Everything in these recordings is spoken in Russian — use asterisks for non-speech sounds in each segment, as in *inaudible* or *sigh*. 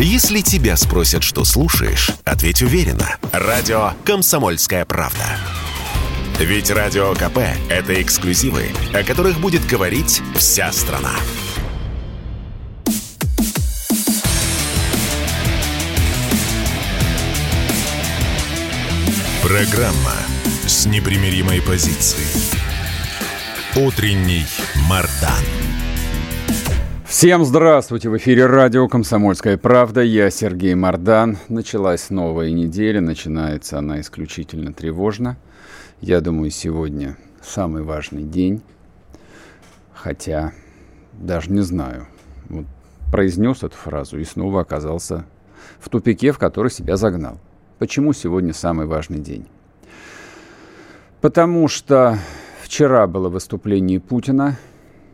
Если тебя спросят, что слушаешь, ответь уверенно. Радио «Комсомольская правда». Ведь Радио КП – это эксклюзивы, о которых будет говорить вся страна. Программа с непримиримой позицией. Утренний Мардан. Всем здравствуйте! В эфире радио «Комсомольская правда». Я Сергей Мордан. Началась новая неделя. Начинается она исключительно тревожно. Я думаю, сегодня самый важный день. Хотя даже не знаю. Вот произнес эту фразу и снова оказался в тупике, в который себя загнал. Почему сегодня самый важный день? Потому что вчера было выступление Путина,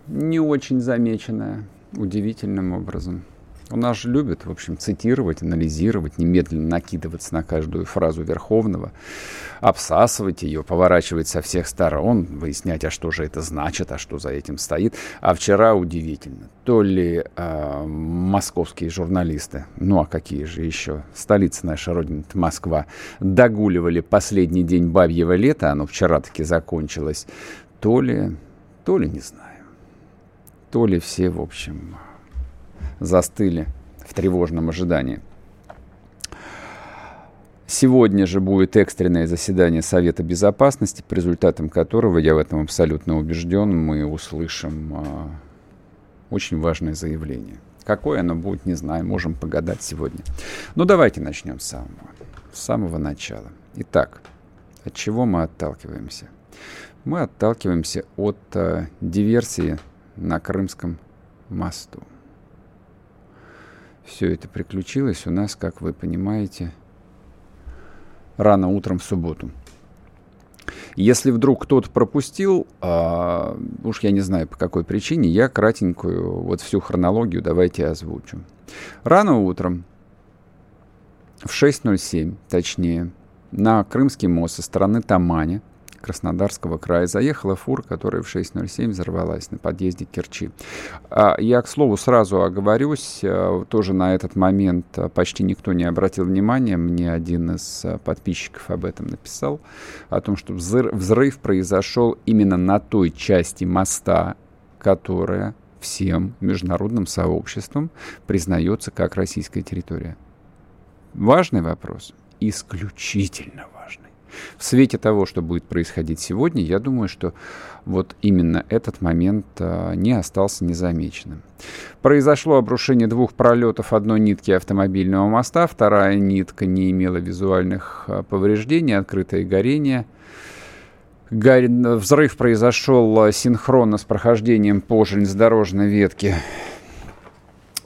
не очень замеченное, удивительным образом. У нас же любят, в общем, цитировать, анализировать, немедленно накидываться на каждую фразу Верховного, обсасывать ее, поворачивать со всех сторон, выяснять, а что же это значит, а что за этим стоит. А вчера удивительно. То ли э, московские журналисты, ну а какие же еще, столица наша родина, Москва, догуливали последний день бабьего лета, оно вчера таки закончилось, то ли, то ли не знаю то ли все, в общем, застыли в тревожном ожидании. Сегодня же будет экстренное заседание Совета Безопасности, по результатам которого, я в этом абсолютно убежден, мы услышим э, очень важное заявление. Какое оно будет, не знаю, можем погадать сегодня. Но давайте начнем с самого, с самого начала. Итак, от чего мы отталкиваемся? Мы отталкиваемся от э, диверсии на Крымском мосту. Все это приключилось у нас, как вы понимаете, рано утром в субботу. Если вдруг кто-то пропустил, а, уж я не знаю по какой причине, я кратенькую вот всю хронологию давайте озвучу. Рано утром, в 6.07 точнее, на Крымский мост со стороны Тамани – Краснодарского края заехала фура, которая в 6.07 взорвалась на подъезде Керчи. А, я, к слову, сразу оговорюсь, э, тоже на этот момент э, почти никто не обратил внимания, мне один из э, подписчиков об этом написал, о том, что взрыв произошел именно на той части моста, которая всем международным сообществом признается как российская территория. Важный вопрос? Исключительно в свете того, что будет происходить сегодня, я думаю, что вот именно этот момент а, не остался незамеченным. Произошло обрушение двух пролетов одной нитки автомобильного моста, вторая нитка не имела визуальных а, повреждений, открытое горение. Гор... Взрыв произошел синхронно с прохождением по железнодорожной ветке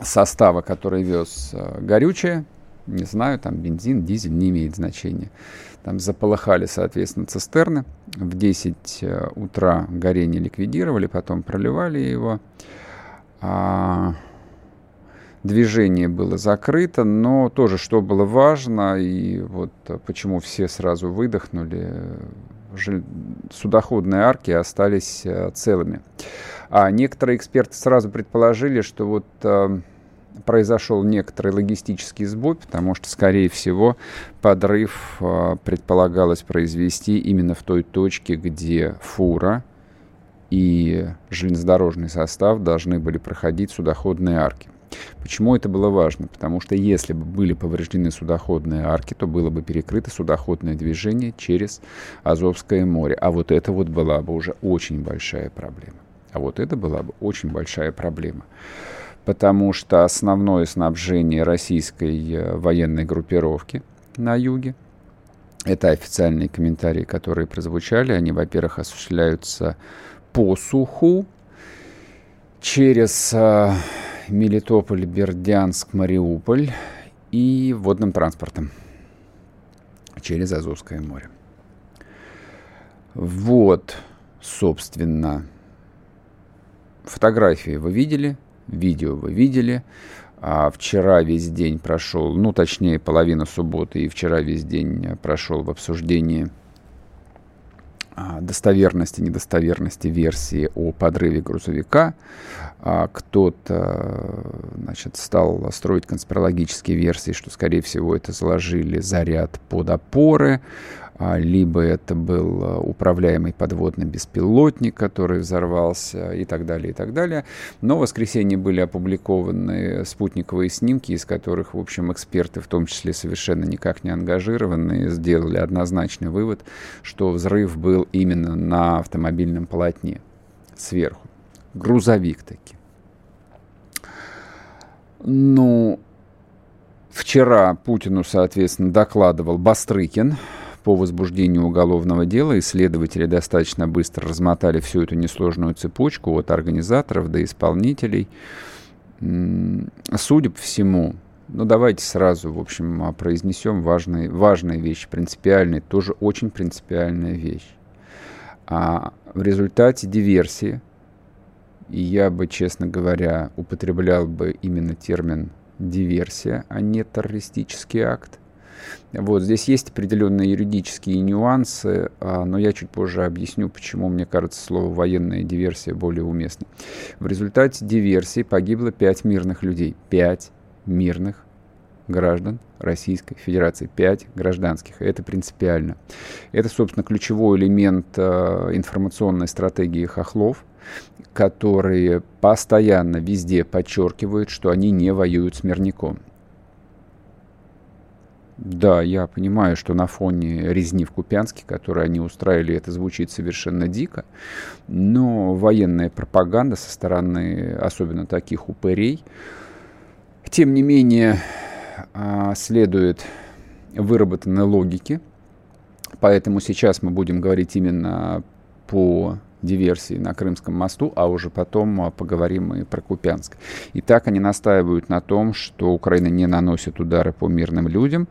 состава, который вез горючее. Не знаю, там бензин, дизель, не имеет значения. Там заполыхали, соответственно, цистерны. В 10 э, утра горение ликвидировали, потом проливали его. А, движение было закрыто, но тоже, что было важно, и вот почему все сразу выдохнули, судоходные арки остались э, целыми. А некоторые эксперты сразу предположили, что вот э, произошел некоторый логистический сбой, потому что, скорее всего, подрыв э, предполагалось произвести именно в той точке, где фура и железнодорожный состав должны были проходить судоходные арки. Почему это было важно? Потому что если бы были повреждены судоходные арки, то было бы перекрыто судоходное движение через Азовское море. А вот это вот была бы уже очень большая проблема. А вот это была бы очень большая проблема потому что основное снабжение российской э, военной группировки на юге, это официальные комментарии, которые прозвучали, они, во-первых, осуществляются по суху через э, Мелитополь, Бердянск, Мариуполь и водным транспортом через Азовское море. Вот, собственно, фотографии вы видели – видео вы видели. А вчера весь день прошел, ну, точнее, половина субботы, и вчера весь день прошел в обсуждении а, достоверности, недостоверности версии о подрыве грузовика. А, кто-то значит, стал строить конспирологические версии, что, скорее всего, это заложили заряд под опоры. А, либо это был а, управляемый подводный беспилотник, который взорвался и так далее, и так далее. Но в воскресенье были опубликованы спутниковые снимки, из которых, в общем, эксперты, в том числе совершенно никак не ангажированные, сделали однозначный вывод, что взрыв был именно на автомобильном полотне сверху. Грузовик таки. Ну, вчера Путину, соответственно, докладывал Бастрыкин, по возбуждению уголовного дела исследователи достаточно быстро размотали всю эту несложную цепочку от организаторов до исполнителей. Судя по всему, ну давайте сразу, в общем, произнесем важные, важные вещи, принципиальные, тоже очень принципиальная вещь. А в результате диверсии, и я бы, честно говоря, употреблял бы именно термин диверсия, а не террористический акт, вот, здесь есть определенные юридические нюансы, а, но я чуть позже объясню, почему мне кажется слово «военная диверсия» более уместно. В результате диверсии погибло пять мирных людей. Пять мирных граждан Российской Федерации, пять гражданских. Это принципиально. Это, собственно, ключевой элемент э, информационной стратегии хохлов, которые постоянно везде подчеркивают, что они не воюют с мирником. Да, я понимаю, что на фоне резни в Купянске, которую они устраивали, это звучит совершенно дико, но военная пропаганда со стороны особенно таких упырей, тем не менее, а, следует выработанной логике, поэтому сейчас мы будем говорить именно по диверсии на Крымском мосту, а уже потом а, поговорим и про Купянск. И так они настаивают на том, что Украина не наносит удары по мирным людям.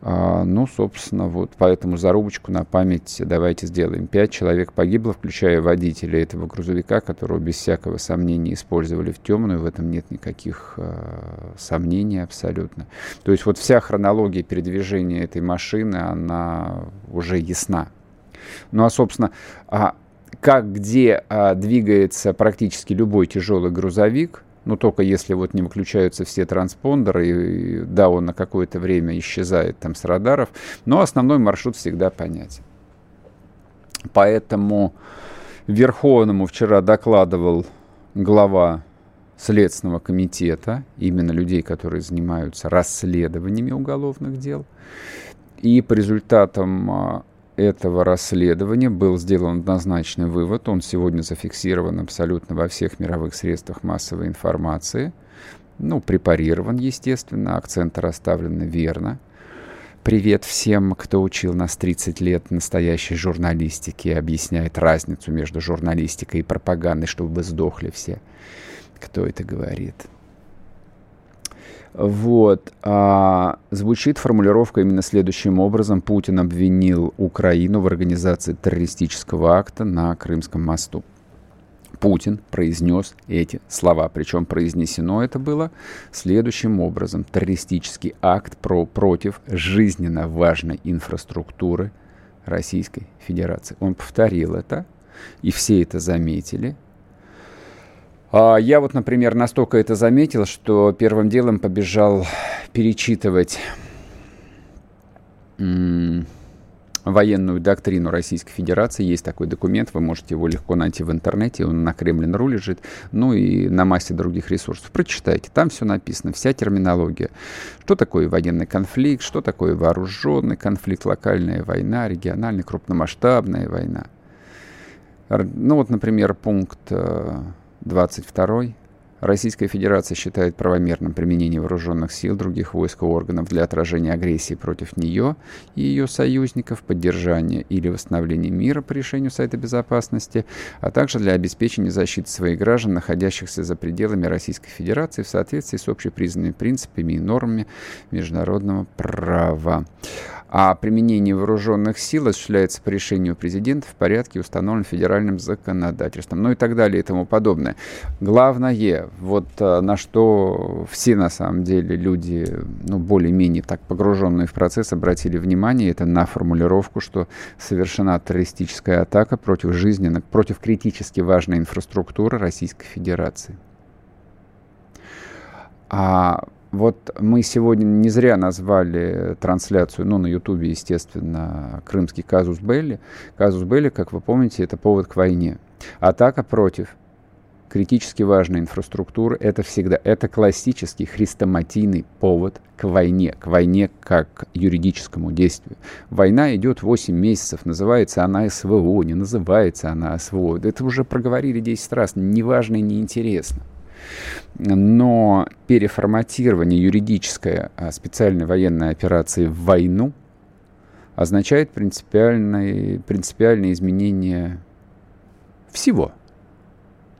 А, ну, собственно, вот поэтому зарубочку на память давайте сделаем. Пять человек погибло, включая водителя этого грузовика, которого без всякого сомнения использовали в темную. В этом нет никаких э, сомнений абсолютно. То есть вот вся хронология передвижения этой машины, она уже ясна. Ну а, собственно, а как где а, двигается практически любой тяжелый грузовик, ну только если вот не выключаются все транспондеры, и, да, он на какое-то время исчезает там с радаров, но основной маршрут всегда понятен. Поэтому Верховному вчера докладывал глава Следственного комитета, именно людей, которые занимаются расследованиями уголовных дел. И по результатам а, этого расследования был сделан однозначный вывод, он сегодня зафиксирован абсолютно во всех мировых средствах массовой информации, ну, препарирован, естественно, акценты расставлены верно. Привет всем, кто учил нас 30 лет настоящей журналистики и объясняет разницу между журналистикой и пропагандой, чтобы вы сдохли все. Кто это говорит? Вот. А, звучит формулировка именно следующим образом. Путин обвинил Украину в организации террористического акта на Крымском мосту. Путин произнес эти слова. Причем произнесено это было следующим образом. Террористический акт про, против жизненно важной инфраструктуры Российской Федерации. Он повторил это, и все это заметили. А, я вот, например, настолько это заметил, что первым делом побежал перечитывать военную доктрину Российской Федерации. Есть такой документ, вы можете его легко найти в интернете, он на Кремлин.ру лежит, ну и на массе других ресурсов. Прочитайте, там все написано, вся терминология. Что такое военный конфликт, что такое вооруженный конфликт, локальная война, региональная, крупномасштабная война. Ну вот, например, пункт э, 22. Российская Федерация считает правомерным применение вооруженных сил других войск и органов для отражения агрессии против нее и ее союзников, поддержания или восстановления мира по решению Совета Безопасности, а также для обеспечения защиты своих граждан, находящихся за пределами Российской Федерации в соответствии с общепризнанными принципами и нормами международного права а применение вооруженных сил осуществляется по решению президента в порядке, установленном федеральным законодательством, ну и так далее и тому подобное. Главное, вот э, на что все на самом деле люди, ну, более-менее так погруженные в процесс, обратили внимание, это на формулировку, что совершена террористическая атака против жизненных, против критически важной инфраструктуры Российской Федерации. А вот мы сегодня не зря назвали трансляцию, ну, на Ютубе, естественно, крымский казус Белли. Казус Белли, как вы помните, это повод к войне. Атака против критически важной инфраструктуры – это всегда, это классический хрестоматийный повод к войне, к войне как к юридическому действию. Война идет 8 месяцев, называется она СВО, не называется она СВО. Это уже проговорили 10 раз, неважно и неинтересно. Но переформатирование юридической а, специальной военной операции в войну означает принципиальное, принципиальное изменение всего.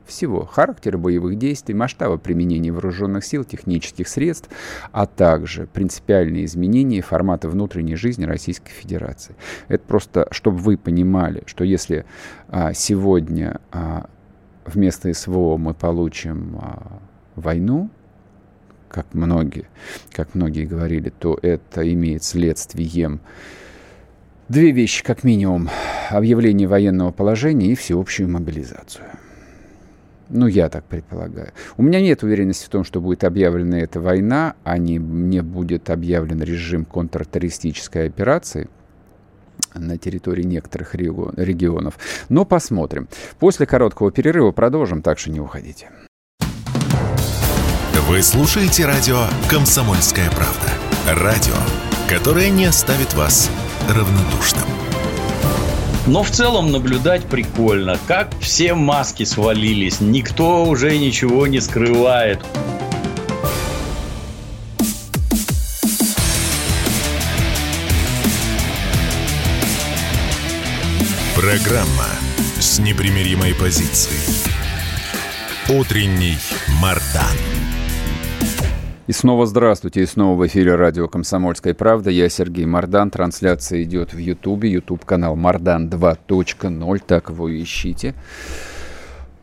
Всего. Характера боевых действий, масштаба применения вооруженных сил, технических средств, а также принципиальные изменения формата внутренней жизни Российской Федерации. Это просто, чтобы вы понимали, что если а, сегодня а, вместо СВО мы получим а, войну, как многие, как многие говорили, то это имеет следствием две вещи, как минимум. Объявление военного положения и всеобщую мобилизацию. Ну, я так предполагаю. У меня нет уверенности в том, что будет объявлена эта война, а не, не будет объявлен режим контртеррористической операции – на территории некоторых регионов. Но посмотрим. После короткого перерыва продолжим, так что не уходите. Вы слушаете радио «Комсомольская правда». Радио, которое не оставит вас равнодушным. Но в целом наблюдать прикольно, как все маски свалились, никто уже ничего не скрывает. Программа с непримиримой позицией. Утренний Мардан. И снова здравствуйте, и снова в эфире радио «Комсомольская правда». Я Сергей Мардан. Трансляция идет в Ютубе, Ютуб-канал Мардан 2.0, так его ищите.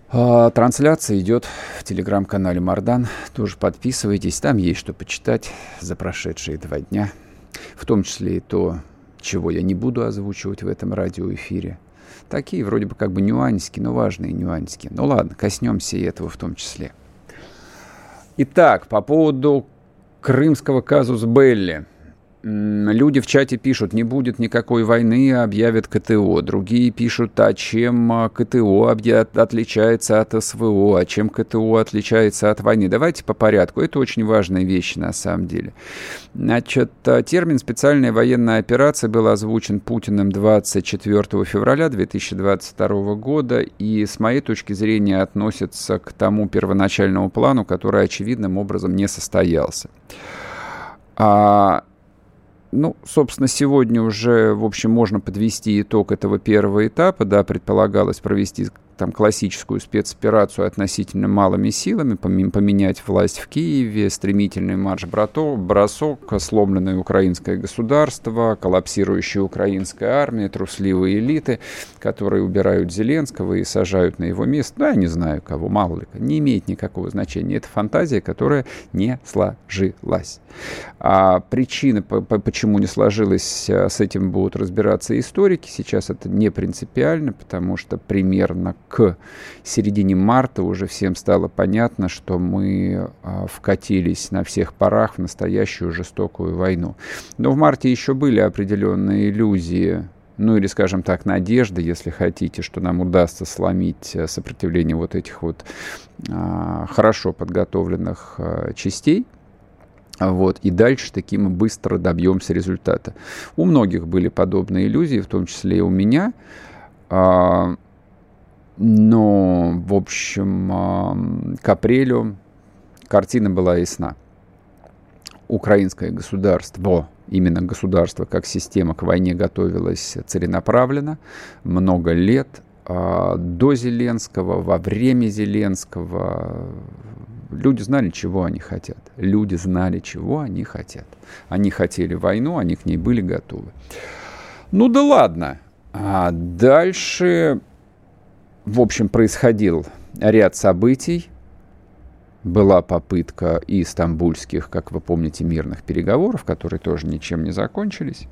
А, трансляция идет в телеграм-канале Мардан. Тоже подписывайтесь, там есть что почитать за прошедшие два дня. В том числе и то, чего я не буду озвучивать в этом радиоэфире. Такие вроде бы как бы нюансики, но важные нюансики. Ну ладно, коснемся и этого в том числе. Итак, по поводу крымского казус Белли – Люди в чате пишут, не будет никакой войны, объявят КТО. Другие пишут, а чем а, КТО отличается от СВО, а чем КТО отличается от войны. Давайте по порядку. Это очень важная вещь на самом деле. Значит, а, термин «специальная военная операция» был озвучен Путиным 24 февраля 2022 года и, с моей точки зрения, относится к тому первоначальному плану, который очевидным образом не состоялся. А ну, собственно, сегодня уже, в общем, можно подвести итог этого первого этапа. Да, предполагалось провести там классическую спецоперацию относительно малыми силами, поменять власть в Киеве, стремительный марш-бросок, бросок, сломленное украинское государство, коллапсирующая украинская армия, трусливые элиты, которые убирают Зеленского и сажают на его место. Да, я не знаю кого, мало ли, не имеет никакого значения. Это фантазия, которая не сложилась. А причины, почему не сложилось, а, с этим будут разбираться историки. Сейчас это не принципиально, потому что примерно к середине марта уже всем стало понятно, что мы а, вкатились на всех парах в настоящую жестокую войну. Но в марте еще были определенные иллюзии ну или, скажем так, надежды, если хотите, что нам удастся сломить э, сопротивление вот этих вот а, хорошо подготовленных а, частей. Вот, и дальше таки мы быстро добьемся результата. У многих были подобные иллюзии, в том числе и у меня. А, но, в общем, к апрелю картина была ясна. Украинское государство, именно государство как система к войне готовилось целенаправленно, много лет, а, до Зеленского, во время Зеленского. Люди знали, чего они хотят. Люди знали, чего они хотят. Они хотели войну, они к ней были готовы. Ну да ладно. А дальше в общем, происходил ряд событий, была попытка и стамбульских, как вы помните, мирных переговоров, которые тоже ничем не закончились.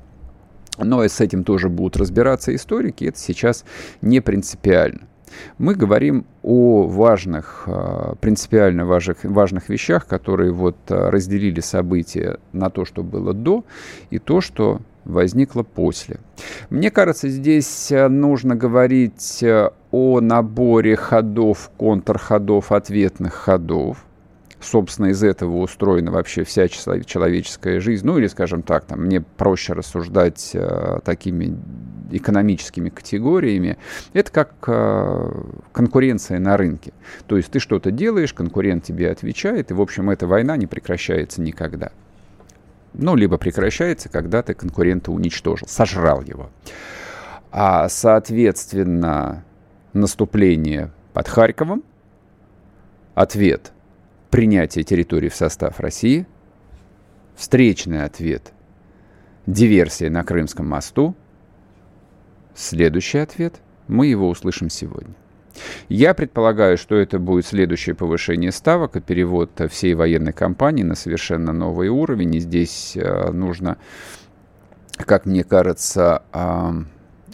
Но и с этим тоже будут разбираться историки, это сейчас не принципиально. Мы говорим о важных, а, принципиально важных, важных вещах, которые вот а, разделили события на то, что было до, и то, что возникло после. Мне кажется, здесь а, нужно говорить о наборе ходов, контрходов, ответных ходов собственно, из этого устроена вообще вся человеческая жизнь. Ну, или, скажем так, там, мне проще рассуждать э, такими экономическими категориями. Это как э, конкуренция на рынке. То есть ты что-то делаешь, конкурент тебе отвечает, и, в общем, эта война не прекращается никогда. Ну, либо прекращается, когда ты конкурента уничтожил, сожрал его. А, соответственно, наступление под Харьковом, ответ принятие территории в состав России, встречный ответ – диверсия на Крымском мосту, следующий ответ – мы его услышим сегодня. Я предполагаю, что это будет следующее повышение ставок и перевод всей военной кампании на совершенно новый уровень. И здесь э, нужно, как мне кажется,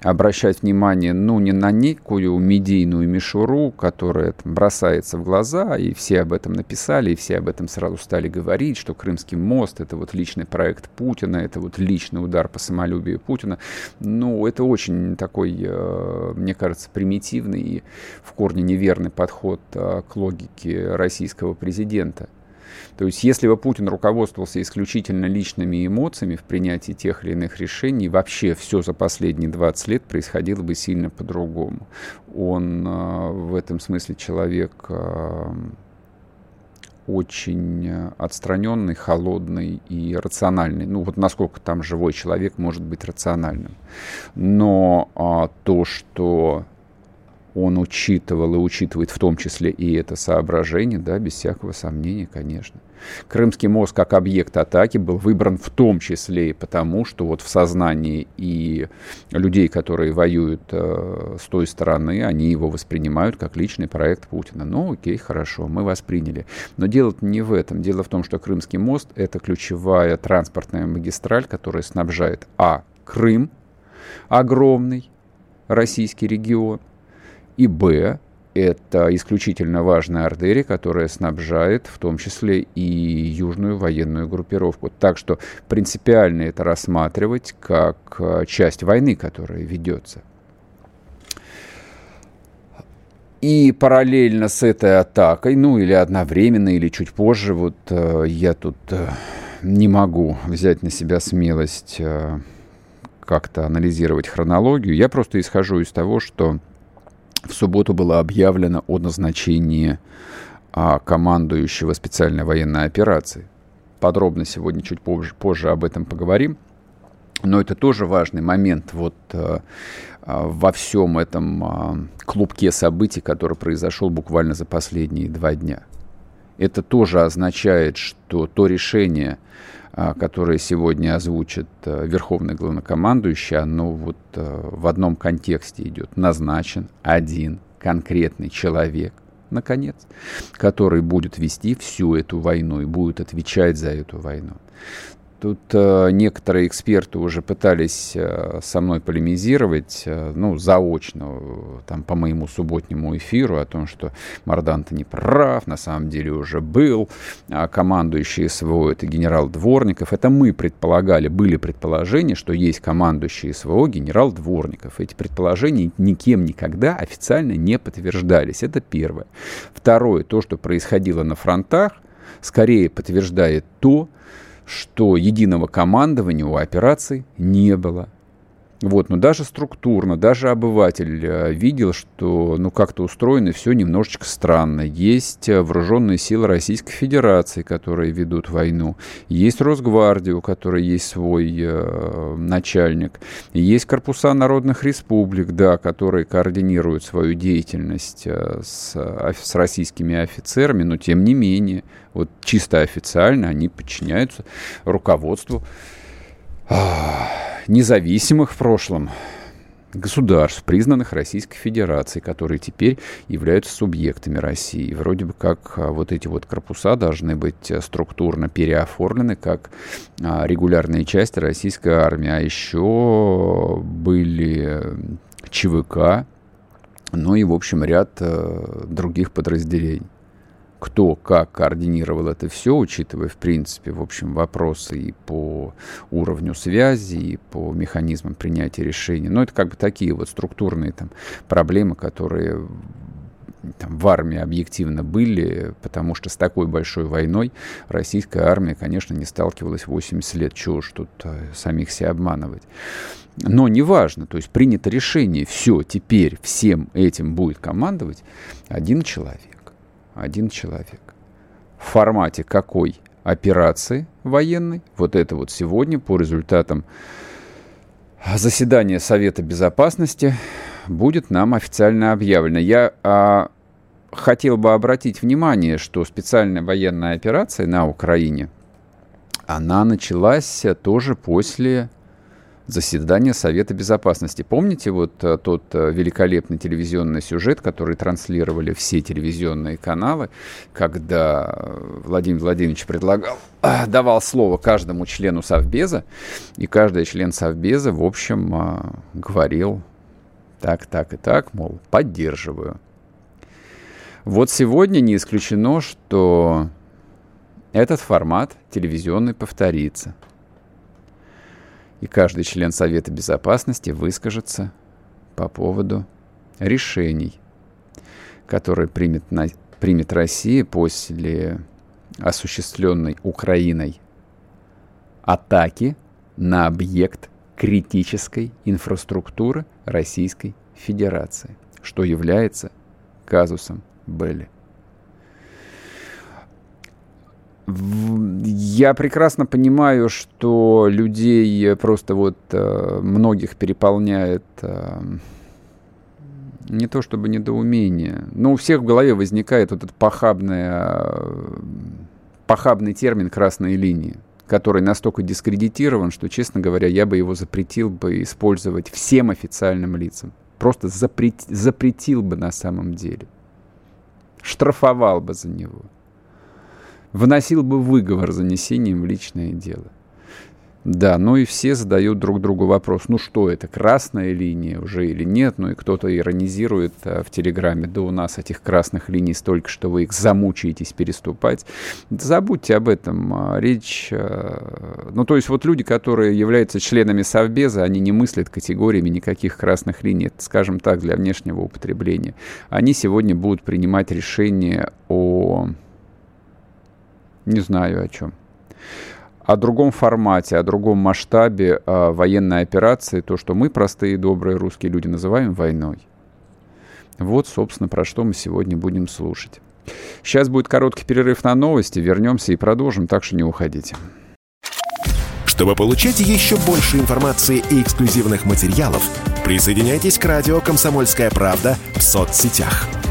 обращать внимание, ну, не на некую медийную мишуру, которая там, бросается в глаза, и все об этом написали, и все об этом сразу стали говорить, что Крымский мост — это вот личный проект Путина, это вот личный удар по самолюбию Путина. Ну, это очень такой, э, мне кажется, примитивный и в корне неверный подход э, к логике российского президента. То есть если бы Путин руководствовался исключительно личными эмоциями в принятии тех или иных решений, вообще все за последние 20 лет происходило бы сильно по-другому. Он э, в этом смысле человек э, очень отстраненный, холодный и рациональный. Ну вот насколько там живой человек может быть рациональным. Но а, то, что он учитывал и учитывает в том числе и это соображение, да, без всякого сомнения, конечно. Крымский мост как объект атаки был выбран в том числе и потому, что вот в сознании и людей, которые воюют э, с той стороны, они его воспринимают как личный проект Путина. Ну, окей, хорошо, мы восприняли. Но дело не в этом. Дело в том, что Крымский мост — это ключевая транспортная магистраль, которая снабжает, а, Крым, огромный российский регион, и, б, это исключительно важная артерия, которая снабжает в том числе и южную военную группировку. Так что принципиально это рассматривать как э, часть войны, которая ведется. И параллельно с этой атакой, ну или одновременно, или чуть позже, вот э, я тут э, не могу взять на себя смелость э, как-то анализировать хронологию. Я просто исхожу из того, что в субботу было объявлено о назначении а, командующего специальной военной операции. Подробно сегодня чуть позже, позже об этом поговорим. Но это тоже важный момент вот а, а, во всем этом а, клубке событий, который произошел буквально за последние два дня. Это тоже означает, что то решение, которое сегодня озвучит а, верховный главнокомандующий, оно вот а, в одном контексте идет. Назначен один конкретный человек, наконец, который будет вести всю эту войну и будет отвечать за эту войну. Тут э, некоторые эксперты уже пытались э, со мной полемизировать, э, ну, заочно, там, по моему субботнему эфиру о том, что Мардан-то не прав, на самом деле уже был, а командующий СВО это генерал Дворников. Это мы предполагали, были предположения, что есть командующий СВО генерал Дворников. Эти предположения никем никогда официально не подтверждались. Это первое. Второе, то, что происходило на фронтах, скорее подтверждает то, что единого командования у операции не было. Вот, но даже структурно, даже обыватель э, видел, что ну как-то устроено все немножечко странно. Есть э, вооруженные силы Российской Федерации, которые ведут войну. Есть Росгвардия, у которой есть свой э, начальник. Есть корпуса народных республик, да, которые координируют свою деятельность э, с, с российскими офицерами, но тем не менее, вот чисто официально они подчиняются руководству независимых в прошлом государств, признанных Российской Федерацией, которые теперь являются субъектами России. Вроде бы как а, вот эти вот корпуса должны быть э, структурно переоформлены как а, регулярные части российской армии. А еще были ЧВК, ну и, в общем, ряд других подразделений кто как координировал это все, учитывая, в принципе, в общем, вопросы и по уровню связи, и по механизмам принятия решений. Но это как бы такие вот структурные там проблемы, которые там, в армии объективно были, потому что с такой большой войной российская армия, конечно, не сталкивалась 80 лет. Чего уж тут э, самих себя обманывать. Но неважно, то есть принято решение, все, теперь всем этим будет командовать один человек один человек. В формате какой операции военной, вот это вот сегодня по результатам заседания Совета Безопасности будет нам официально объявлено. Я а, хотел бы обратить внимание, что специальная военная операция на Украине, она началась тоже после заседание Совета Безопасности. Помните вот э, тот э, великолепный телевизионный сюжет, который транслировали все телевизионные каналы, когда э, Владимир Владимирович предлагал, давал слово каждому члену Совбеза, и каждый член Совбеза, в общем, говорил так, так и так, мол, поддерживаю. Вот сегодня не исключено, что этот формат телевизионный повторится – и каждый член Совета Безопасности выскажется по поводу решений, которые примет, на, примет Россия после осуществленной Украиной атаки на объект критической инфраструктуры Российской Федерации, что является казусом Белли. Я прекрасно понимаю, что людей просто вот э, многих переполняет э, не то чтобы недоумение, но у всех в голове возникает вот этот похабный, э, похабный термин «красные линии», который настолько дискредитирован, что, честно говоря, я бы его запретил бы использовать всем официальным лицам. Просто запрет, запретил бы на самом деле. Штрафовал бы за него вносил бы выговор занесением в личное дело. Да, ну и все задают друг другу вопрос, ну что это, красная линия уже или нет, ну и кто-то иронизирует а, в Телеграме, да у нас этих красных линий столько, что вы их замучаетесь переступать. Да забудьте об этом, а, речь, а, ну то есть вот люди, которые являются членами Совбеза, они не мыслят категориями никаких красных линий, это, скажем так, для внешнего употребления. Они сегодня будут принимать решение о не знаю о чем. О другом формате, о другом масштабе о военной операции, то, что мы, простые добрые русские люди, называем войной. Вот, собственно, про что мы сегодня будем слушать. Сейчас будет короткий перерыв на новости, вернемся и продолжим, так что не уходите. Чтобы получать еще больше информации и эксклюзивных материалов, присоединяйтесь к радио «Комсомольская правда» в соцсетях –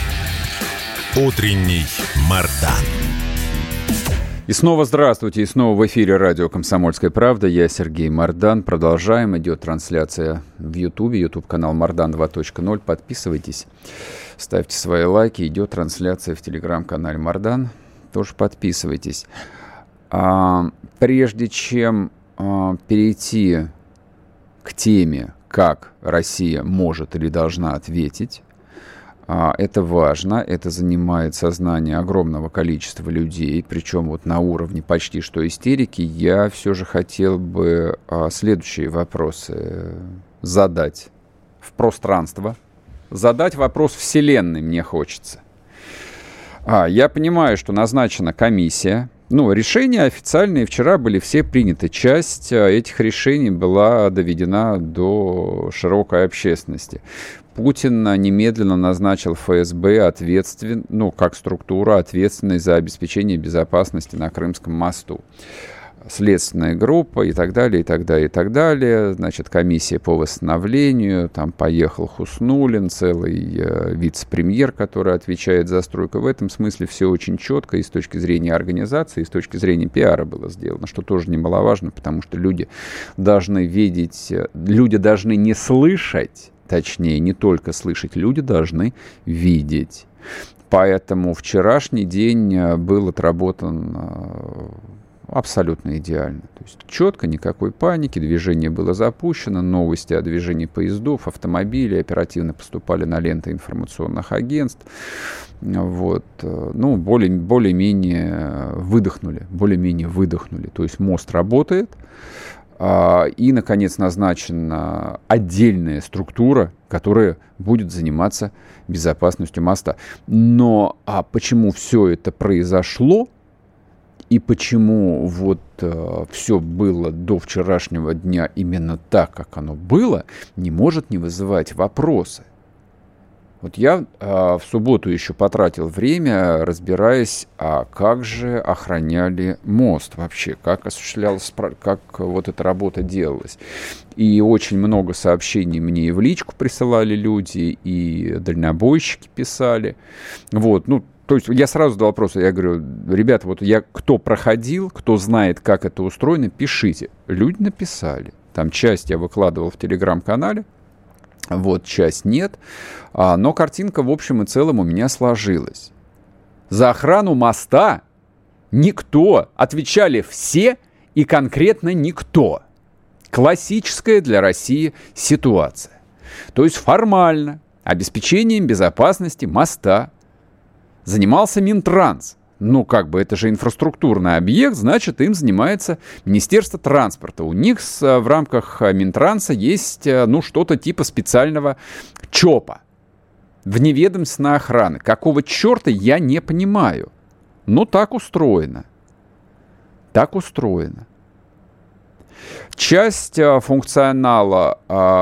Утренний Мардан. И снова здравствуйте, и снова в эфире радио «Комсомольская правда». Я Сергей Мардан. Продолжаем. Идет трансляция в Ютубе, Ютуб-канал Мардан 2.0. Подписывайтесь, ставьте свои лайки. Идет трансляция в Телеграм-канале Мардан. Тоже подписывайтесь. А, прежде чем а, перейти к теме, как Россия может или должна ответить это важно, это занимает сознание огромного количества людей, причем вот на уровне почти что истерики. Я все же хотел бы а, следующие вопросы задать в пространство. Задать вопрос Вселенной мне хочется. А, я понимаю, что назначена комиссия, ну, решения официальные вчера были все приняты. Часть этих решений была доведена до широкой общественности. Путин немедленно назначил ФСБ ответствен, ну, как структура, ответственной за обеспечение безопасности на Крымском мосту следственная группа и так далее, и так далее, и так далее. Значит, комиссия по восстановлению, там поехал Хуснулин, целый э, вице-премьер, который отвечает за стройку. В этом смысле все очень четко и с точки зрения организации, и с точки зрения пиара было сделано, что тоже немаловажно, потому что люди должны видеть, э, люди должны не слышать, точнее, не только слышать, люди должны видеть. Поэтому вчерашний день э, был отработан э, абсолютно идеально. То есть четко, никакой паники, движение было запущено, новости о движении поездов, автомобилей оперативно поступали на ленты информационных агентств. Вот, ну, более, более-менее выдохнули, более-менее выдохнули. То есть мост работает, и, наконец, назначена отдельная структура, которая будет заниматься безопасностью моста. Но а почему все это произошло, и почему вот э, все было до вчерашнего дня именно так, как оно было, не может не вызывать вопросы. Вот я э, в субботу еще потратил время, разбираясь, а как же охраняли мост вообще, как осуществлялась, как вот эта работа делалась. И очень много сообщений мне и в личку присылали люди, и дальнобойщики писали. Вот, ну, то есть я сразу задал вопрос, я говорю, ребята, вот я кто проходил, кто знает, как это устроено, пишите. Люди написали. Там часть я выкладывал в телеграм-канале, вот часть нет. А, но картинка в общем и целом у меня сложилась. За охрану моста никто, отвечали все и конкретно никто. Классическая для России ситуация. То есть формально обеспечением безопасности моста занимался Минтранс. Ну, как бы, это же инфраструктурный объект, значит, им занимается Министерство транспорта. У них с, в рамках Минтранса есть, э, ну, что-то типа специального ЧОПа. Вневедомственной охраны. Какого черта, я не понимаю. Но так устроено. Так устроено. Часть функционала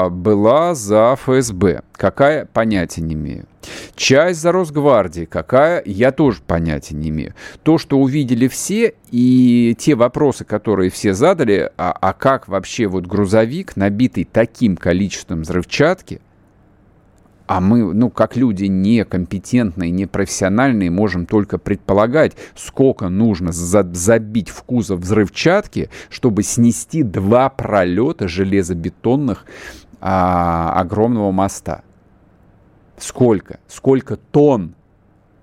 была за ФСБ. Какая, понятия не имею. Часть за Росгвардии. Какая, я тоже понятия не имею. То, что увидели все, и те вопросы, которые все задали, а, а как вообще вот грузовик, набитый таким количеством взрывчатки, а мы, ну, как люди некомпетентные, непрофессиональные, можем только предполагать, сколько нужно за забить в кузов взрывчатки, чтобы снести два пролета железобетонных а, огромного моста. Сколько? Сколько тонн?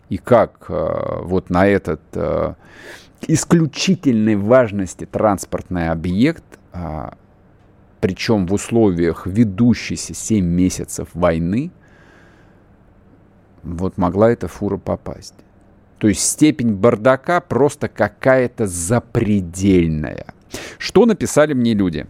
И как а, вот на этот а, исключительной важности транспортный объект, а, причем в условиях ведущейся 7 месяцев войны, вот могла эта фура попасть. То есть степень бардака просто какая-то запредельная. Что написали мне люди?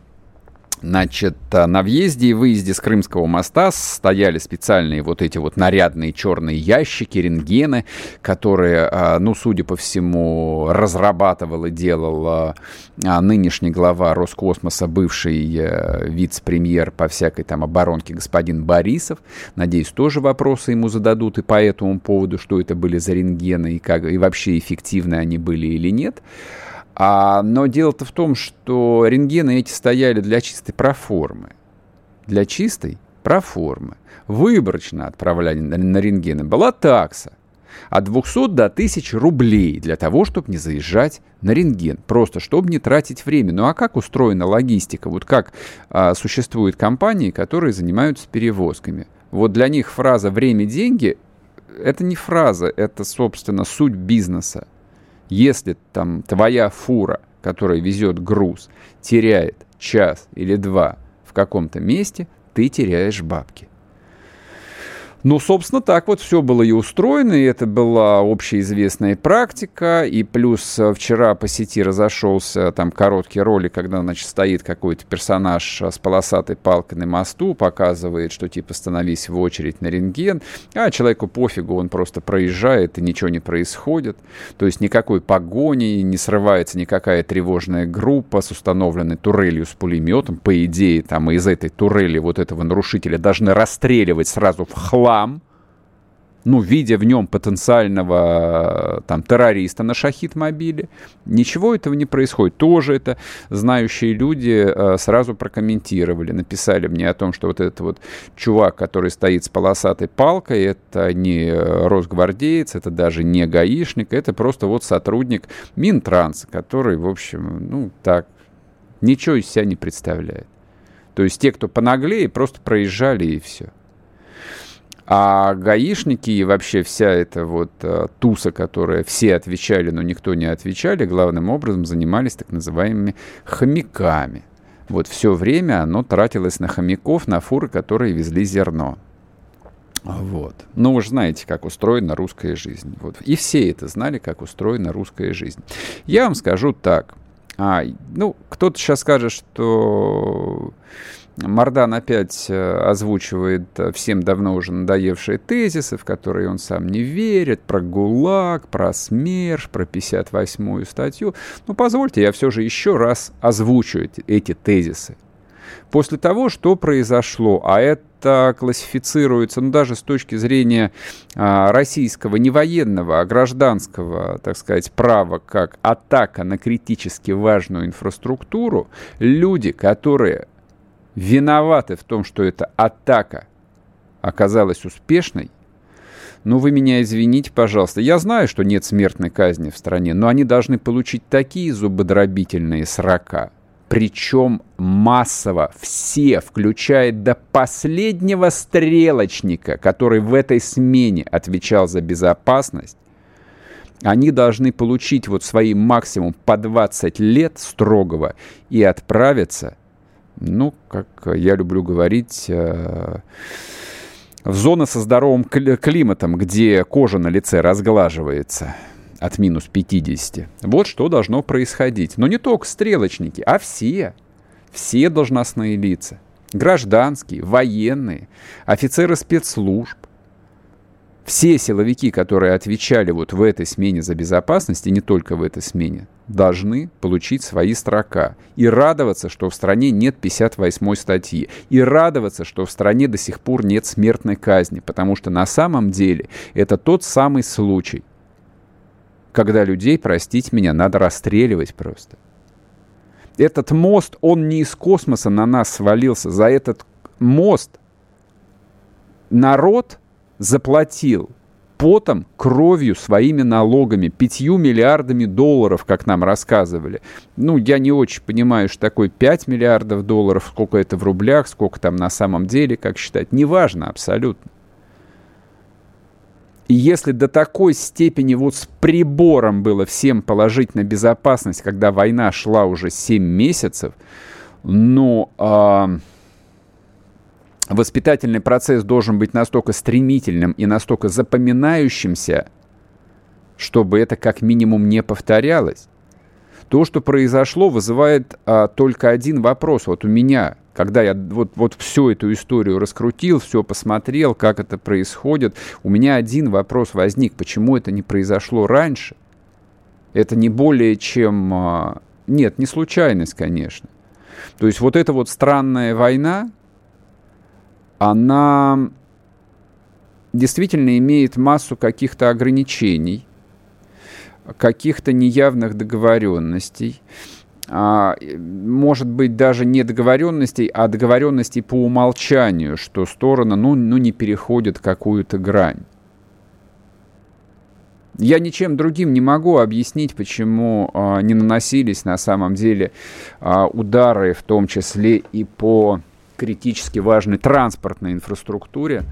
Значит, э, на въезде и выезде с Крымского моста стояли специальные вот эти вот нарядные черные ящики, рентгены, которые, э, ну, судя по всему, разрабатывал и делал э, нынешний глава Роскосмоса, бывший вице-премьер по всякой там оборонке господин Борисов. Надеюсь, тоже вопросы ему зададут и по этому поводу, что это были за рентгены и, как, и вообще эффективны они были или нет. А, но дело-то в том, что рентгены эти стояли для чистой проформы. Для чистой проформы. Выборочно отправляли на, на рентгены была такса от 200 до 1000 рублей для того, чтобы не заезжать на рентген. Просто, чтобы не тратить время. Ну а как устроена логистика? Вот как а, существуют компании, которые занимаются перевозками? Вот для них фраза «время – деньги» – это не фраза, это, собственно, суть бизнеса. Если там твоя фура, которая везет груз, теряет час или два в каком-то месте, ты теряешь бабки. Ну, собственно, так вот все было и устроено, и это была общеизвестная практика, и плюс э, вчера по сети разошелся там короткий ролик, когда, значит, стоит какой-то персонаж с полосатой палкой на мосту, показывает, что типа становись в очередь на рентген, а человеку пофигу, он просто проезжает, и ничего не происходит, то есть никакой погони, не срывается никакая тревожная группа с установленной турелью с пулеметом, по идее, там из этой турели вот этого нарушителя должны расстреливать сразу в хлам, хлам, ну, видя в нем потенциального там террориста на шахид-мобиле, ничего этого не происходит. Тоже это знающие люди э, сразу прокомментировали, написали мне о том, что вот этот вот чувак, который стоит с полосатой палкой, это не росгвардеец, это даже не гаишник, это просто вот сотрудник Минтранса, который, в общем, ну, так, ничего из себя не представляет. То есть те, кто понаглее, просто проезжали и все. А гаишники и вообще вся эта вот а, туса, которая все отвечали, но никто не отвечали, главным образом занимались так называемыми хомяками. Вот все время оно тратилось на хомяков, на фуры, которые везли зерно. Вот. Ну, вы же знаете, как устроена русская жизнь. Вот. И все это знали, как устроена русская жизнь. Я вам скажу так. А, ну, кто-то сейчас скажет, что Мардан опять э, озвучивает э, всем давно уже надоевшие тезисы, в которые он сам не верит, про ГУЛАГ, про СМЕРШ, про 58-ю статью. Ну, позвольте, я все же еще раз озвучу эти, эти тезисы. После того, что произошло, а это классифицируется, ну, даже с точки зрения а, российского, не военного, а гражданского, так сказать, права, как атака на критически важную инфраструктуру, люди, которые виноваты в том, что эта атака оказалась успешной, ну, вы меня извините, пожалуйста. Я знаю, что нет смертной казни в стране, но они должны получить такие зубодробительные срока, причем массово, все, включая до последнего стрелочника, который в этой смене отвечал за безопасность, они должны получить вот свои максимум по 20 лет строгого и отправиться ну, как я люблю говорить, э, в зоны со здоровым климатом, где кожа на лице разглаживается от минус 50. Вот что должно происходить. Но не только стрелочники, а все. Все должностные лица. Гражданские, военные, офицеры спецслужб, все силовики, которые отвечали вот в этой смене за безопасность, и не только в этой смене, должны получить свои строка. И радоваться, что в стране нет 58 статьи. И радоваться, что в стране до сих пор нет смертной казни. Потому что на самом деле это тот самый случай, когда людей, простите меня, надо расстреливать просто. Этот мост, он не из космоса на нас свалился. За этот мост народ заплатил потом, кровью, своими налогами, пятью миллиардами долларов, как нам рассказывали. Ну, я не очень понимаю, что такое 5 миллиардов долларов, сколько это в рублях, сколько там на самом деле, как считать. Неважно абсолютно. И если до такой степени вот с прибором было всем положить на безопасность, когда война шла уже 7 месяцев, ну... Э воспитательный процесс должен быть настолько стремительным и настолько запоминающимся, чтобы это как минимум не повторялось. То, что произошло, вызывает а, только один вопрос. Вот у меня, когда я вот, вот всю эту историю раскрутил, все посмотрел, как это происходит, у меня один вопрос возник. Почему это не произошло раньше? Это не более чем... А, нет, не случайность, конечно. То есть вот эта вот странная война, она действительно имеет массу каких-то ограничений, каких-то неявных договоренностей, а, может быть, даже не договоренностей, а договоренностей по умолчанию, что стороны ну, ну, не переходят какую-то грань. Я ничем другим не могу объяснить, почему а, не наносились на самом деле а, удары, в том числе и по критически важной транспортной инфраструктуре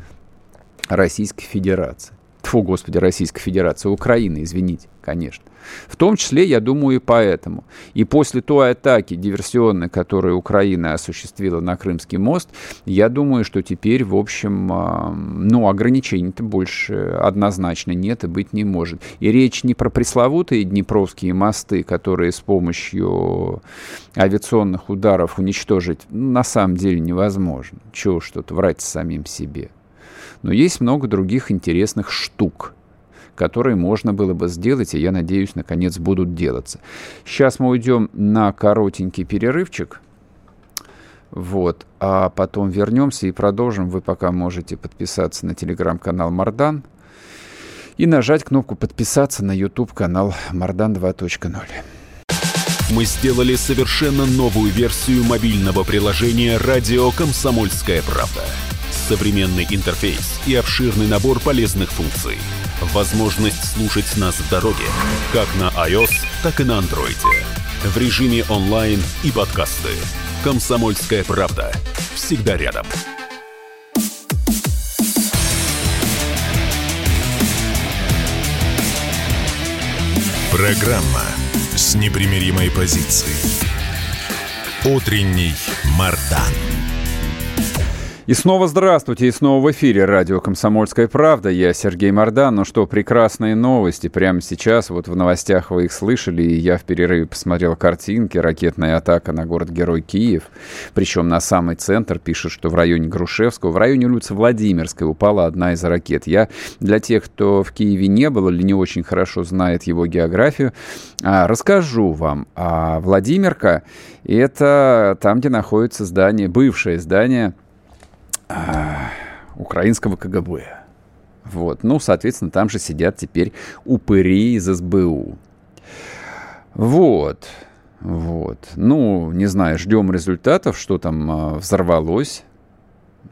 Российской Федерации. Фу, господи, Российской Федерации, Украины, извините, конечно. В том числе, я думаю, и поэтому. И после той атаки диверсионной, которую Украина осуществила на Крымский мост, я думаю, что теперь, в общем, а, ну, ограничений-то больше однозначно нет и быть не может. И речь не про пресловутые днепровские мосты, которые с помощью авиационных ударов уничтожить ну, на самом деле невозможно. Чего что-то врать самим себе. Но есть много других интересных штук, которые можно было бы сделать, и я надеюсь, наконец будут делаться. Сейчас мы уйдем на коротенький перерывчик. Вот, а потом вернемся и продолжим. Вы пока можете подписаться на телеграм-канал Мардан и нажать кнопку подписаться на YouTube-канал Мардан 2.0. Мы сделали совершенно новую версию мобильного приложения «Радио Комсомольская правда». Современный интерфейс и обширный набор полезных функций – возможность слушать нас в дороге, как на iOS, так и на Android. В режиме онлайн и подкасты. «Комсомольская правда». Всегда рядом. Программа с непримиримой позицией. Утренний Мардан. И снова здравствуйте, и снова в эфире радио «Комсомольская правда». Я Сергей Мордан. Ну что, прекрасные новости. Прямо сейчас, вот в новостях вы их слышали, и я в перерыве посмотрел картинки. Ракетная атака на город-герой Киев. Причем на самый центр пишут, что в районе Грушевского, в районе улицы Владимирской упала одна из ракет. Я для тех, кто в Киеве не был или не очень хорошо знает его географию, а, расскажу вам. А Владимирка — это там, где находится здание, бывшее здание украинского КГБ. Вот. Ну, соответственно, там же сидят теперь упыри из СБУ. Вот. Вот. Ну, не знаю, ждем результатов, что там э, взорвалось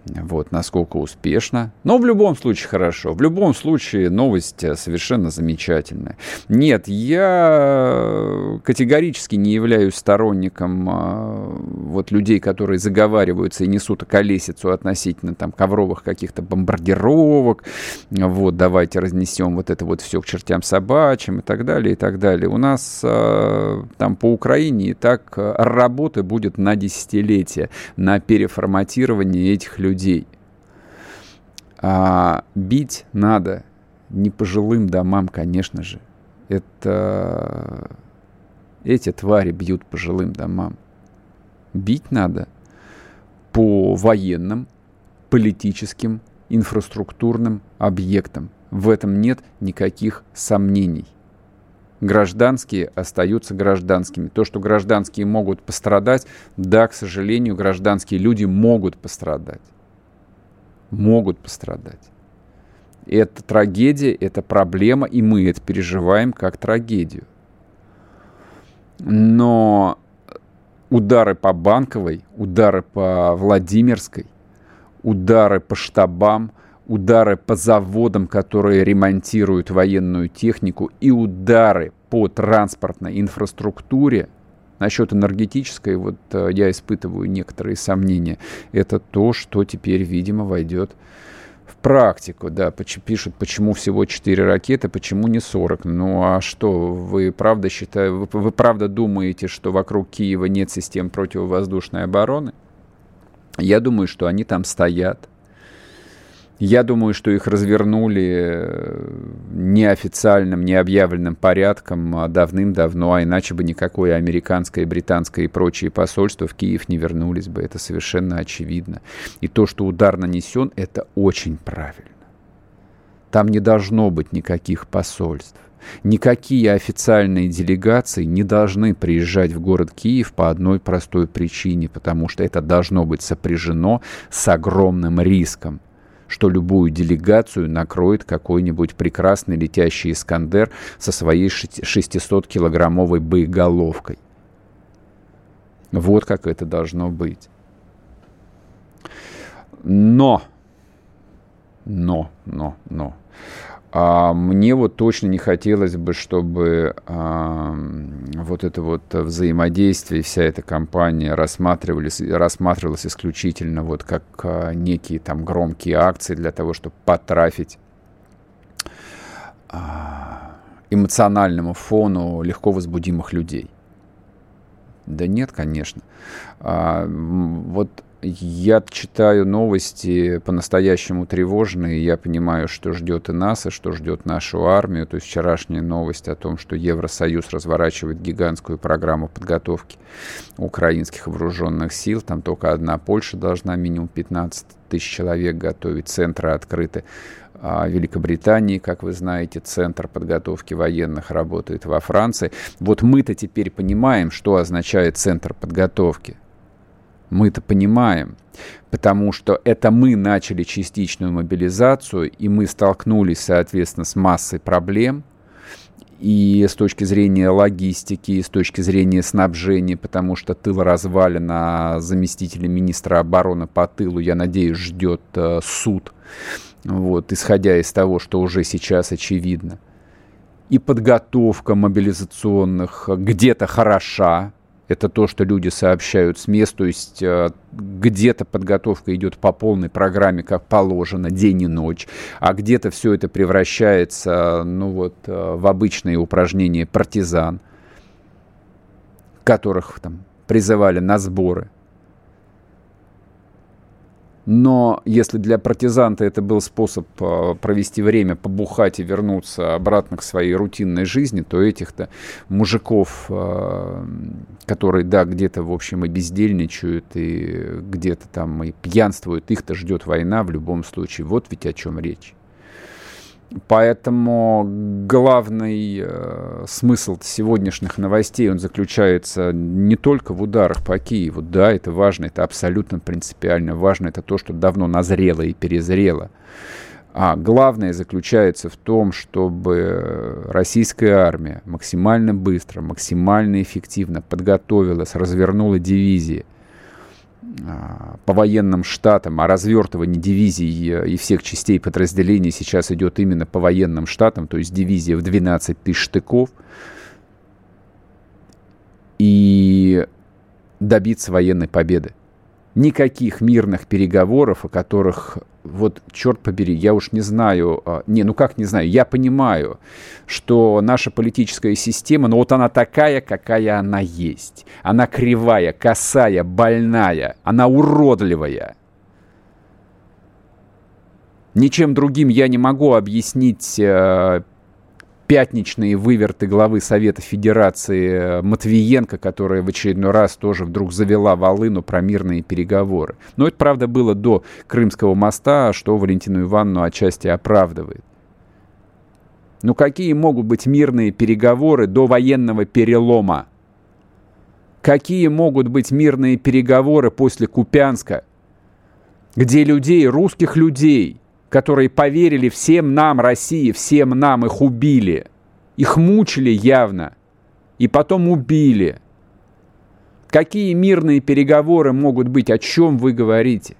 вот, насколько успешно. Но в любом случае хорошо. В любом случае новость э, совершенно замечательная. Нет, я категорически не являюсь сторонником а, вот людей, которые заговариваются и несут околесицу относительно там ковровых каких-то бомбардировок. Вот, давайте разнесем вот это вот все к чертям собачьим и так далее, и так далее. У нас там по Украине и так работы будет на десятилетия на переформатирование этих людей людей. А бить надо не по жилым домам, конечно же. Это эти твари бьют по жилым домам. Бить надо по военным, политическим, инфраструктурным объектам. В этом нет никаких сомнений. Гражданские остаются гражданскими. То, что гражданские могут пострадать, да, к сожалению, гражданские люди могут пострадать могут пострадать. Это трагедия, это проблема, и мы это переживаем как трагедию. Но удары по Банковой, удары по Владимирской, удары по штабам, удары по заводам, которые ремонтируют военную технику, и удары по транспортной инфраструктуре – Насчет энергетической, вот э, я испытываю некоторые сомнения. Это то, что теперь, видимо, войдет в практику, да, пишут, почему всего 4 ракеты, почему не 40. Ну а что, вы правда считаете, вы, вы правда думаете, что вокруг Киева нет систем противовоздушной обороны? Я думаю, что они там стоят. Я думаю, что их развернули э, неофициальным, необъявленным порядком а давным-давно, а иначе бы никакое американское, британское и прочие посольства в Киев не вернулись бы. Это совершенно очевидно. И то, что удар нанесен, это очень правильно. Там не должно быть никаких посольств. Никакие официальные делегации не должны приезжать в город Киев по одной простой причине, потому что это должно быть сопряжено с огромным риском – что любую делегацию накроет какой-нибудь прекрасный летящий Искандер со своей 600-килограммовой боеголовкой. Вот как это должно быть. Но, но, но, но, а мне вот точно не хотелось бы, чтобы а, вот это вот взаимодействие, вся эта компания рассматривались, рассматривалась исключительно вот как а, некие там громкие акции для того, чтобы потрафить а, эмоциональному фону легко возбудимых людей. Да нет, конечно. А, вот я читаю новости по-настоящему тревожные, я понимаю, что ждет и нас, и что ждет нашу армию. То есть вчерашняя новость о том, что Евросоюз разворачивает гигантскую программу подготовки украинских вооруженных сил. Там только одна Польша должна минимум 15 тысяч человек готовить, центры открыты. А Великобритании, как вы знаете, центр подготовки военных работает во Франции. Вот мы-то теперь понимаем, что означает центр подготовки. Мы это понимаем, потому что это мы начали частичную мобилизацию, и мы столкнулись, соответственно, с массой проблем, и с точки зрения логистики, и с точки зрения снабжения, потому что тыл развален, а заместителя министра обороны по тылу, я надеюсь, ждет э, суд, вот, исходя из того, что уже сейчас очевидно. И подготовка мобилизационных где-то хороша, это то, что люди сообщают с мест, то есть э, где-то подготовка идет по полной программе, как положено, день и ночь, а где-то все это превращается, ну вот, э, в обычные упражнения партизан, которых там призывали на сборы. Но если для партизанта это был способ э, провести время, побухать и вернуться обратно к своей рутинной жизни, то этих-то мужиков, э, которые, да, где-то, в общем, и бездельничают, и где-то там и пьянствуют, их-то ждет война в любом случае. Вот ведь о чем речь. Поэтому главный э, смысл сегодняшних новостей, он заключается не только в ударах по Киеву. Да, это важно, это абсолютно принципиально важно. Это то, что давно назрело и перезрело. А главное заключается в том, чтобы российская армия максимально быстро, максимально эффективно подготовилась, развернула дивизии, по военным штатам, а развертывание дивизий э, и всех частей подразделений сейчас идет именно по военным штатам, то есть дивизия в 12 тысяч штыков, и добиться военной победы. Никаких мирных переговоров, о которых вот, черт побери, я уж не знаю, а, не, ну как не знаю, я понимаю, что наша политическая система, ну вот она такая, какая она есть. Она кривая, косая, больная, она уродливая. Ничем другим я не могу объяснить э, пятничные выверты главы Совета Федерации э, Матвиенко, которая в очередной раз тоже вдруг завела волыну про мирные переговоры. Но это, правда, было до Крымского моста, что Валентину Ивановну отчасти оправдывает. Ну какие могут быть мирные переговоры до военного перелома? Какие могут быть мирные переговоры после Купянска, где людей, русских людей, которые поверили всем нам, России, всем нам, их убили. Их мучили явно. И потом убили. Какие мирные переговоры могут быть? О чем вы говорите?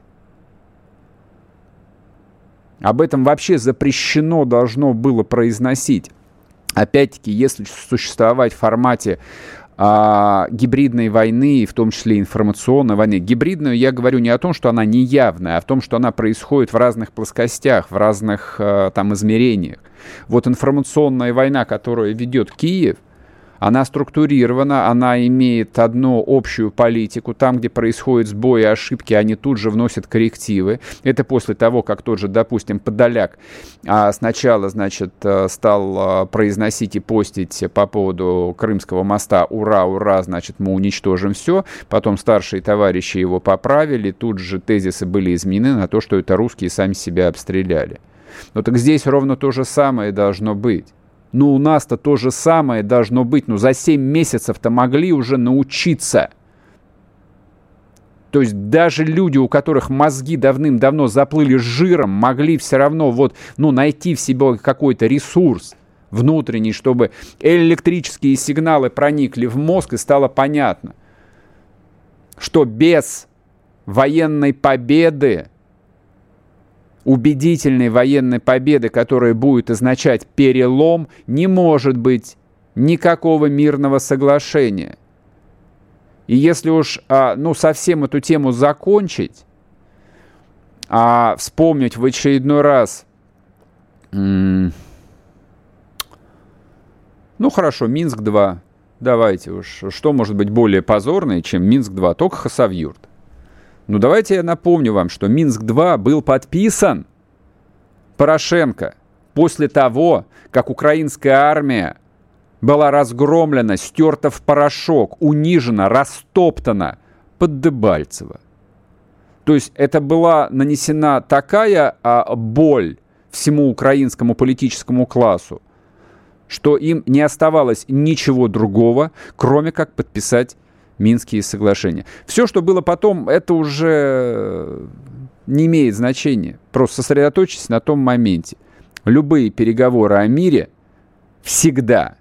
Об этом вообще запрещено должно было произносить. Опять-таки, если существовать в формате а, гибридной войны, в том числе информационной войны. Гибридную я говорю не о том, что она неявная, а о том, что она происходит в разных плоскостях, в разных а, там измерениях. Вот информационная война, которую ведет Киев – она структурирована, она имеет одну общую политику. Там, где происходят сбои и ошибки, они тут же вносят коррективы. Это после того, как тот же, допустим, Подоляк а, сначала, значит, э, стал а, произносить и постить по поводу Крымского моста «Ура, ура!», значит, мы уничтожим все. Потом старшие товарищи его поправили, тут же тезисы были изменены на то, что это русские сами себя обстреляли. Но так здесь ровно то же самое должно быть. Ну, у нас-то то же самое должно быть. Ну, за 7 месяцев-то могли уже научиться. То есть даже люди, у которых мозги давным-давно заплыли жиром, могли все равно вот, ну, найти в себе какой-то ресурс внутренний, чтобы электрические сигналы проникли в мозг и стало понятно, что без военной победы убедительной военной победы, которая будет означать перелом, не может быть никакого мирного соглашения. И если уж а, ну, совсем эту тему закончить, а вспомнить в очередной раз Ну хорошо, Минск-2. Давайте уж. Что может быть более позорное, чем Минск-2? Только Хасавюрт. Ну давайте я напомню вам, что Минск-2 был подписан Порошенко после того, как украинская армия была разгромлена, стерта в порошок, унижена, растоптана под Дебальцево. То есть это была нанесена такая а, боль всему украинскому политическому классу, что им не оставалось ничего другого, кроме как подписать Минские соглашения. Все, что было потом, это уже не имеет значения. Просто сосредоточьтесь на том моменте. Любые переговоры о мире всегда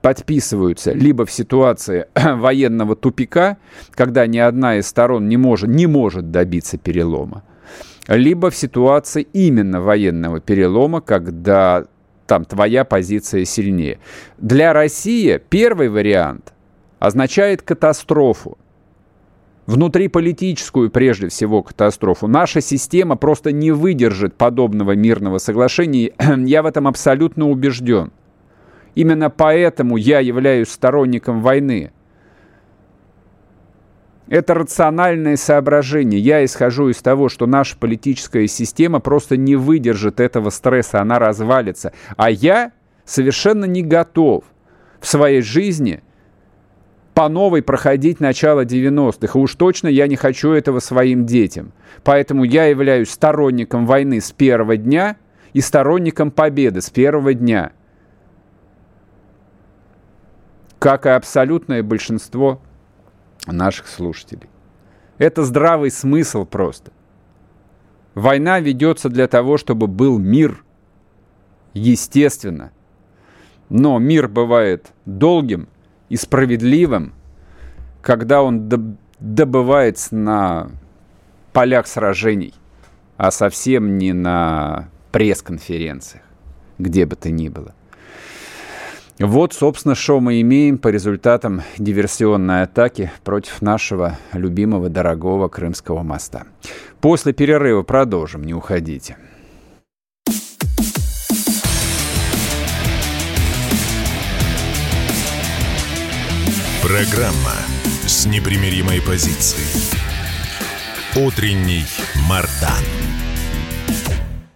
подписываются либо в ситуации *clears throat* военного тупика, когда ни одна из сторон не может, не может добиться перелома, либо в ситуации именно военного перелома, когда там твоя позиция сильнее. Для России первый вариант означает катастрофу. Внутриполитическую, прежде всего, катастрофу. Наша система просто не выдержит подобного мирного соглашения. *clears throat* Я в этом абсолютно убежден. Именно поэтому я являюсь сторонником войны. Это рациональное соображение. Я исхожу из того, что наша политическая система просто не выдержит этого стресса, она развалится. А я совершенно не готов в своей жизни по новой проходить начало 90-х. И уж точно я не хочу этого своим детям. Поэтому я являюсь сторонником войны с первого дня и сторонником победы с первого дня. Как и абсолютное большинство наших слушателей. Это здравый смысл просто. Война ведется для того, чтобы был мир. Естественно. Но мир бывает долгим и справедливым, когда он добывается на полях сражений, а совсем не на пресс-конференциях, где бы то ни было. Вот, собственно, что мы имеем по результатам диверсионной атаки против нашего любимого дорогого Крымского моста. После перерыва продолжим, не уходите. Программа с непримиримой позицией. Утренний Мардан.